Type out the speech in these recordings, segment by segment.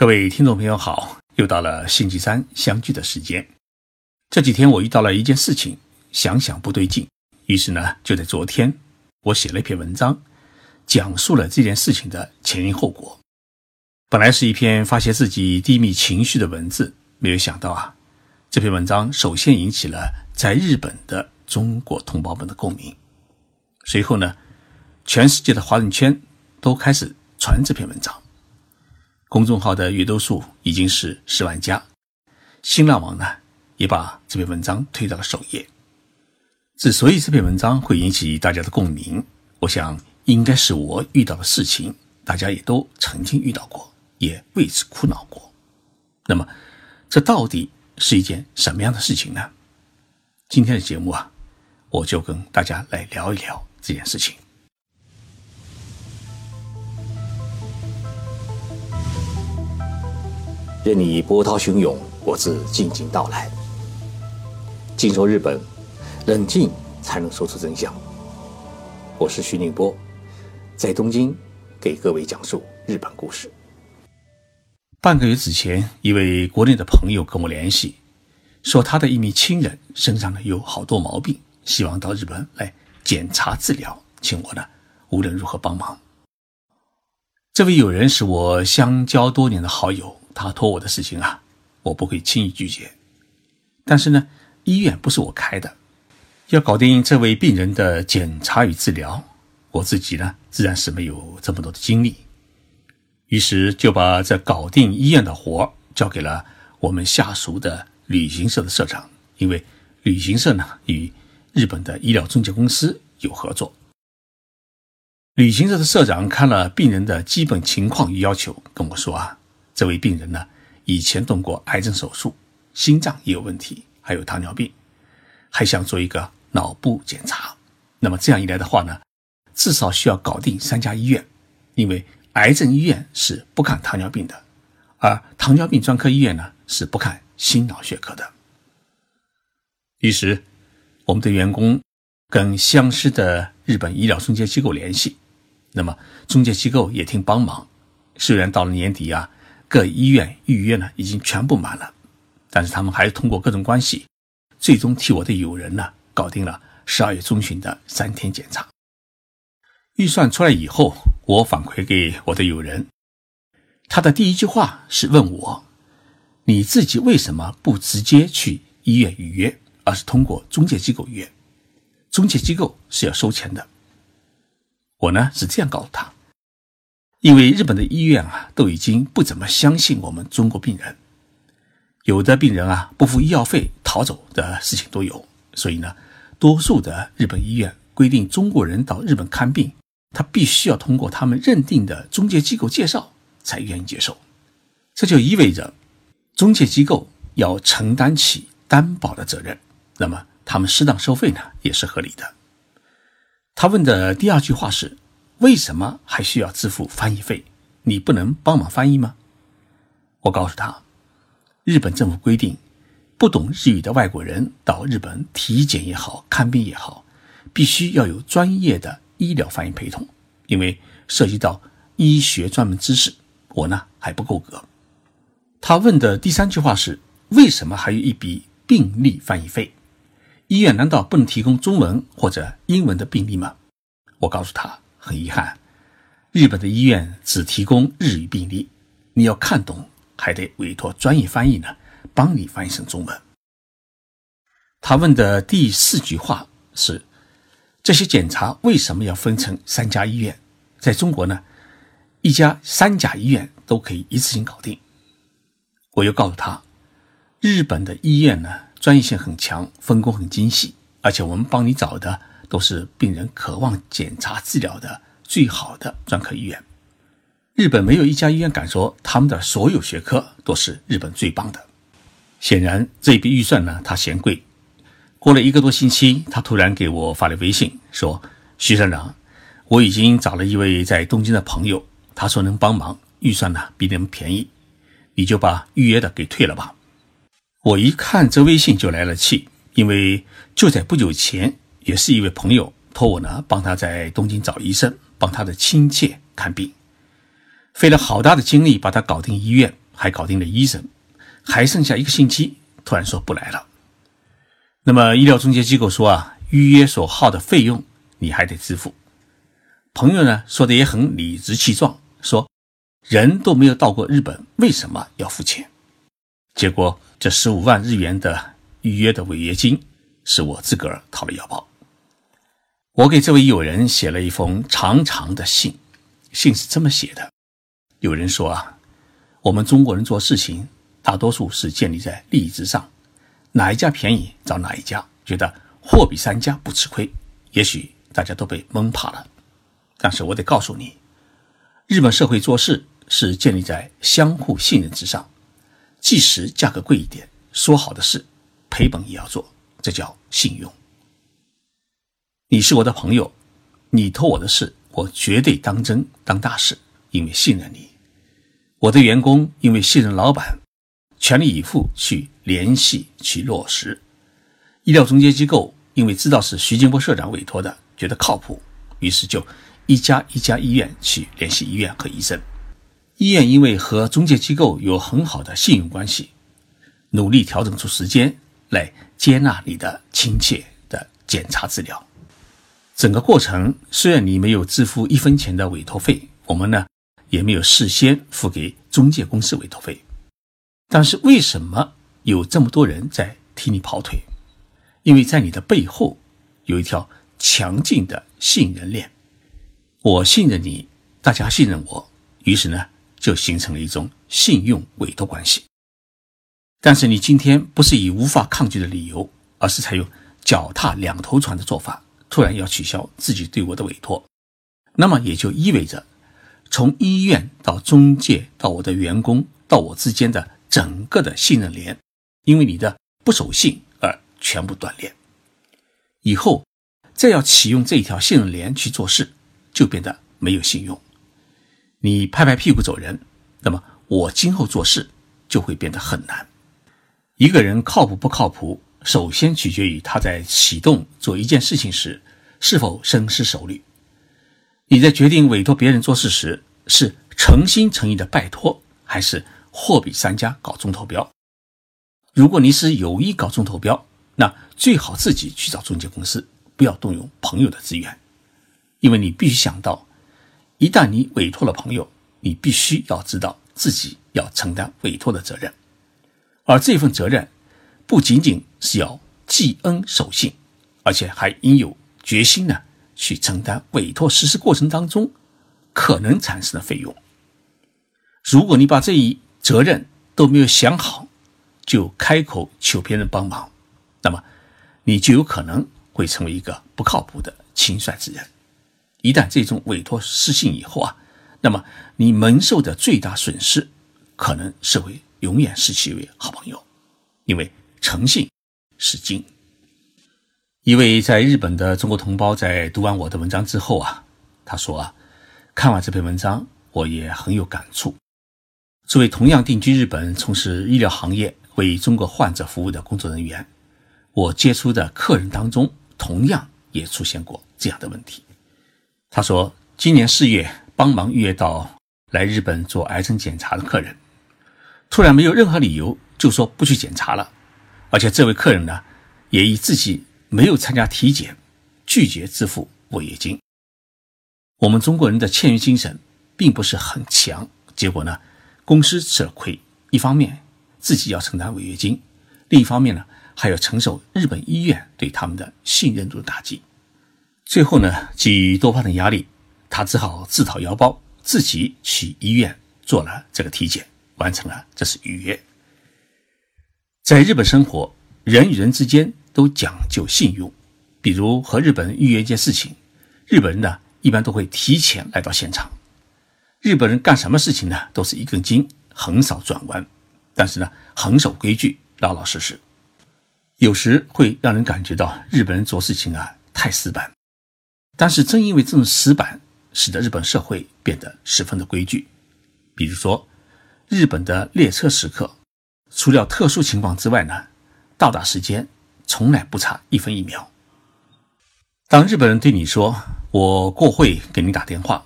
各位听众朋友好，又到了星期三相聚的时间。这几天我遇到了一件事情，想想不对劲，于是呢，就在昨天，我写了一篇文章，讲述了这件事情的前因后果。本来是一篇发泄自己低迷情绪的文字，没有想到啊，这篇文章首先引起了在日本的中国同胞们的共鸣，随后呢，全世界的华人圈都开始传这篇文章。公众号的阅读数已经是十万加，新浪网呢也把这篇文章推到了首页。之所以这篇文章会引起大家的共鸣，我想应该是我遇到的事情，大家也都曾经遇到过，也为此苦恼过。那么，这到底是一件什么样的事情呢？今天的节目啊，我就跟大家来聊一聊这件事情。任你波涛汹涌，我自静静到来。静说日本，冷静才能说出真相。我是徐宁波，在东京给各位讲述日本故事。半个月之前，一位国内的朋友跟我联系，说他的一名亲人身上呢有好多毛病，希望到日本来检查治疗，请我呢无论如何帮忙。这位友人是我相交多年的好友。他托我的事情啊，我不会轻易拒绝。但是呢，医院不是我开的，要搞定这位病人的检查与治疗，我自己呢自然是没有这么多的精力。于是就把这搞定医院的活交给了我们下属的旅行社的社长，因为旅行社呢与日本的医疗中介公司有合作。旅行社的社长看了病人的基本情况与要求，跟我说啊。这位病人呢，以前动过癌症手术，心脏也有问题，还有糖尿病，还想做一个脑部检查。那么这样一来的话呢，至少需要搞定三家医院，因为癌症医院是不看糖尿病的，而糖尿病专科医院呢是不看心脑血科的。于是，我们的员工跟相识的日本医疗中介机构联系，那么中介机构也挺帮忙。虽然到了年底啊。各医院预约呢已经全部满了，但是他们还是通过各种关系，最终替我的友人呢搞定了十二月中旬的三天检查。预算出来以后，我反馈给我的友人，他的第一句话是问我：“你自己为什么不直接去医院预约，而是通过中介机构预约？中介机构是要收钱的。”我呢是这样告诉他。因为日本的医院啊，都已经不怎么相信我们中国病人，有的病人啊不付医药费逃走的事情都有，所以呢，多数的日本医院规定中国人到日本看病，他必须要通过他们认定的中介机构介绍才愿意接受，这就意味着中介机构要承担起担保的责任，那么他们适当收费呢也是合理的。他问的第二句话是。为什么还需要支付翻译费？你不能帮忙翻译吗？我告诉他，日本政府规定，不懂日语的外国人到日本体检也好看病也好，必须要有专业的医疗翻译陪同，因为涉及到医学专门知识，我呢还不够格。他问的第三句话是：为什么还有一笔病历翻译费？医院难道不能提供中文或者英文的病历吗？我告诉他。很遗憾，日本的医院只提供日语病历，你要看懂，还得委托专业翻译呢，帮你翻译成中文。他问的第四句话是：这些检查为什么要分成三家医院？在中国呢，一家三甲医院都可以一次性搞定。我又告诉他，日本的医院呢，专业性很强，分工很精细，而且我们帮你找的。都是病人渴望检查治疗的最好的专科医院。日本没有一家医院敢说他们的所有学科都是日本最棒的。显然，这一笔预算呢，他嫌贵。过了一个多星期，他突然给我发了微信，说：“徐社长，我已经找了一位在东京的朋友，他说能帮忙，预算呢比你们便宜，你就把预约的给退了吧。”我一看这微信就来了气，因为就在不久前。也是一位朋友托我呢，帮他在东京找医生，帮他的亲戚看病，费了好大的精力把他搞定医院，还搞定了医生，还剩下一个星期，突然说不来了。那么医疗中介机构说啊，预约所耗的费用你还得支付。朋友呢说的也很理直气壮，说人都没有到过日本，为什么要付钱？结果这十五万日元的预约的违约金是我自个儿掏了腰包。我给这位友人写了一封长长的信，信是这么写的：有人说啊，我们中国人做事情大多数是建立在利益之上，哪一家便宜找哪一家，觉得货比三家不吃亏。也许大家都被蒙怕了。但是我得告诉你，日本社会做事是建立在相互信任之上，即使价格贵一点，说好的事，赔本也要做，这叫信用。你是我的朋友，你托我的事，我绝对当真当大事，因为信任你。我的员工因为信任老板，全力以赴去联系去落实。医疗中介机构因为知道是徐金波社长委托的，觉得靠谱，于是就。一家一家医院去联系医院和医生，医院因为和中介机构有很好的信用关系，努力调整出时间来接纳你的亲切的检查治疗。整个过程虽然你没有支付一分钱的委托费，我们呢也没有事先付给中介公司委托费，但是为什么有这么多人在替你跑腿？因为在你的背后有一条强劲的信任链。我信任你，大家信任我，于是呢，就形成了一种信用委托关系。但是你今天不是以无法抗拒的理由，而是采用脚踏两头船的做法，突然要取消自己对我的委托，那么也就意味着，从医院到中介到我的员工到我之间的整个的信任链，因为你的不守信而全部断裂。以后再要启用这一条信任链去做事。就变得没有信用，你拍拍屁股走人，那么我今后做事就会变得很难。一个人靠谱不靠谱，首先取决于他在启动做一件事情时是否深思熟虑。你在决定委托别人做事时，是诚心诚意的拜托，还是货比三家搞中投标？如果你是有意搞中投标，那最好自己去找中介公司，不要动用朋友的资源。因为你必须想到，一旦你委托了朋友，你必须要知道自己要承担委托的责任，而这份责任不仅仅是要记恩守信，而且还应有决心呢去承担委托实施过程当中可能产生的费用。如果你把这一责任都没有想好，就开口求别人帮忙，那么你就有可能会成为一个不靠谱的轻率之人。一旦这种委托失信以后啊，那么你蒙受的最大损失，可能是会永远失去一位好朋友，因为诚信是金。一位在日本的中国同胞在读完我的文章之后啊，他说啊，看完这篇文章，我也很有感触。作为同样定居日本、从事医疗行业、为中国患者服务的工作人员，我接触的客人当中，同样也出现过这样的问题。他说：“今年四月，帮忙预约到来日本做癌症检查的客人，突然没有任何理由就说不去检查了，而且这位客人呢，也以自己没有参加体检，拒绝支付违约金。我们中国人的签约精神并不是很强，结果呢，公司吃了亏。一方面自己要承担违约金，另一方面呢，还要承受日本医院对他们的信任度打击。”最后呢，基于多方的压力，他只好自掏腰包，自己去医院做了这个体检，完成了这次预约。在日本生活，人与人之间都讲究信用，比如和日本人预约一件事情，日本人呢一般都会提前来到现场。日本人干什么事情呢，都是一根筋，很少转弯，但是呢很守规矩，老老实实。有时会让人感觉到日本人做事情啊太死板。但是正因为这种死板，使得日本社会变得十分的规矩。比如说，日本的列车时刻，除了特殊情况之外呢，到达时间从来不差一分一秒。当日本人对你说“我过会给你打电话”，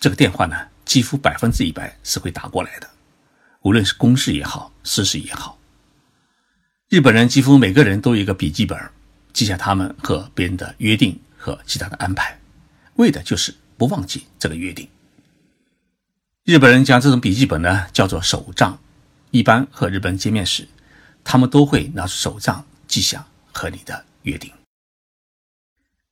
这个电话呢，几乎百分之一百是会打过来的。无论是公事也好，私事也好。日本人几乎每个人都有一个笔记本，记下他们和别人的约定和其他的安排，为的就是不忘记这个约定。日本人将这种笔记本呢叫做手账，一般和日本人见面时，他们都会拿出手账记下和你的约定。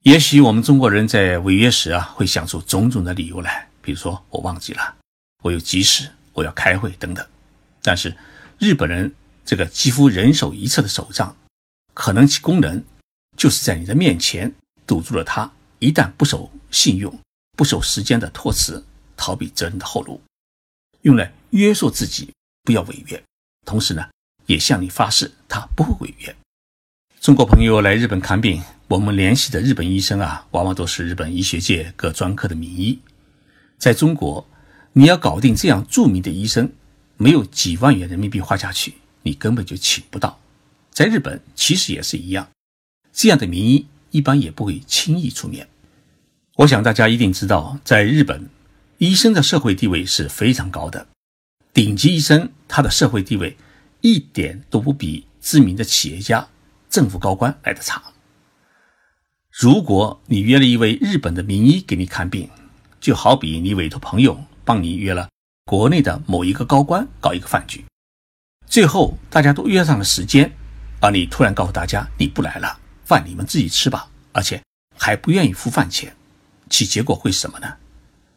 也许我们中国人在违约时啊，会想出种种的理由来，比如说我忘记了，我有急事，我要开会等等。但是日本人这个几乎人手一册的手账，可能其功能就是在你的面前堵住了他一旦不守信用、不守时间的托辞。逃避责任的后路，用来约束自己不要违约，同时呢，也向你发誓他不会违约。中国朋友来日本看病，我们联系的日本医生啊，往往都是日本医学界各专科的名医。在中国，你要搞定这样著名的医生，没有几万元人民币花下去，你根本就请不到。在日本其实也是一样，这样的名医一般也不会轻易出面。我想大家一定知道，在日本。医生的社会地位是非常高的，顶级医生他的社会地位一点都不比知名的企业家、政府高官来的差。如果你约了一位日本的名医给你看病，就好比你委托朋友帮你约了国内的某一个高官搞一个饭局，最后大家都约上了时间，而你突然告诉大家你不来了，饭你们自己吃吧，而且还不愿意付饭钱，其结果会是什么呢？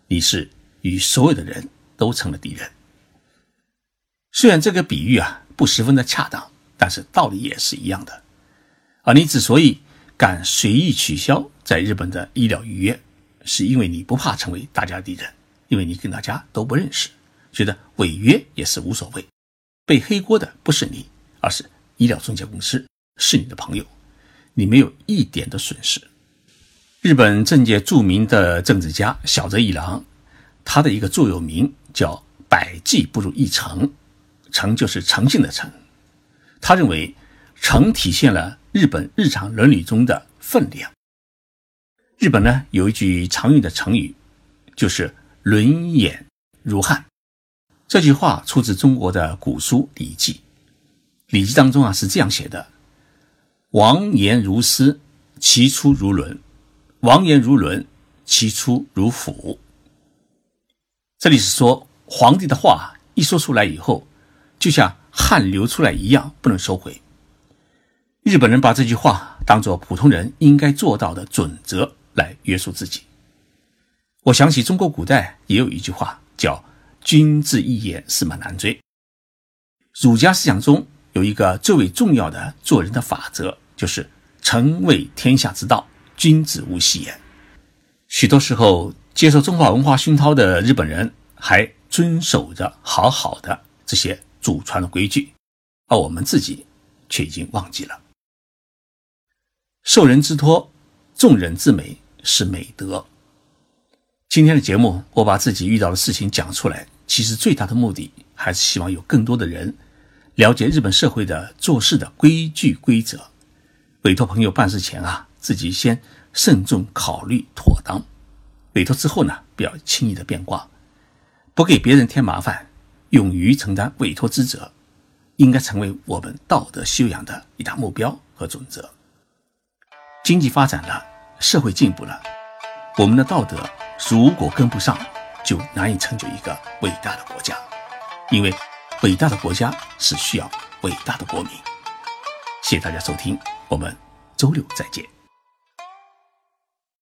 你是与所有的人都成了敌人。虽然这个比喻啊不十分的恰当，但是道理也是一样的。而你之所以敢随意取消在日本的医疗预约，是因为你不怕成为大家敌人，因为你跟大家都不认识，觉得违约也是无所谓。背黑锅的不是你，而是医疗中介公司，是你的朋友，你没有一点的损失。日本政界著名的政治家小泽一郎，他的一个座右铭叫“百计不如一诚”，诚就是诚信的诚。他认为诚体现了日本日常伦理中的分量。日本呢有一句常用的成语，就是“轮眼如汉”。这句话出自中国的古书《礼记》。《礼记》当中啊是这样写的：“王言如丝，其出如轮。”王言如轮，其出如斧。这里是说皇帝的话一说出来以后，就像汗流出来一样，不能收回。日本人把这句话当做普通人应该做到的准则来约束自己。我想起中国古代也有一句话叫“君子一言，驷马难追”。儒家思想中有一个最为重要的做人的法则，就是“诚为天下之道”。君子无戏言。许多时候，接受中华文化熏陶的日本人还遵守着好好的这些祖传的规矩，而我们自己却已经忘记了。受人之托，众人之美是美德。今天的节目，我把自己遇到的事情讲出来，其实最大的目的还是希望有更多的人了解日本社会的做事的规矩规则。委托朋友办事前啊。自己先慎重考虑妥当，委托之后呢，不要轻易的变卦，不给别人添麻烦，勇于承担委托之责，应该成为我们道德修养的一大目标和准则。经济发展了，社会进步了，我们的道德如果跟不上，就难以成就一个伟大的国家，因为伟大的国家是需要伟大的国民。谢谢大家收听，我们周六再见。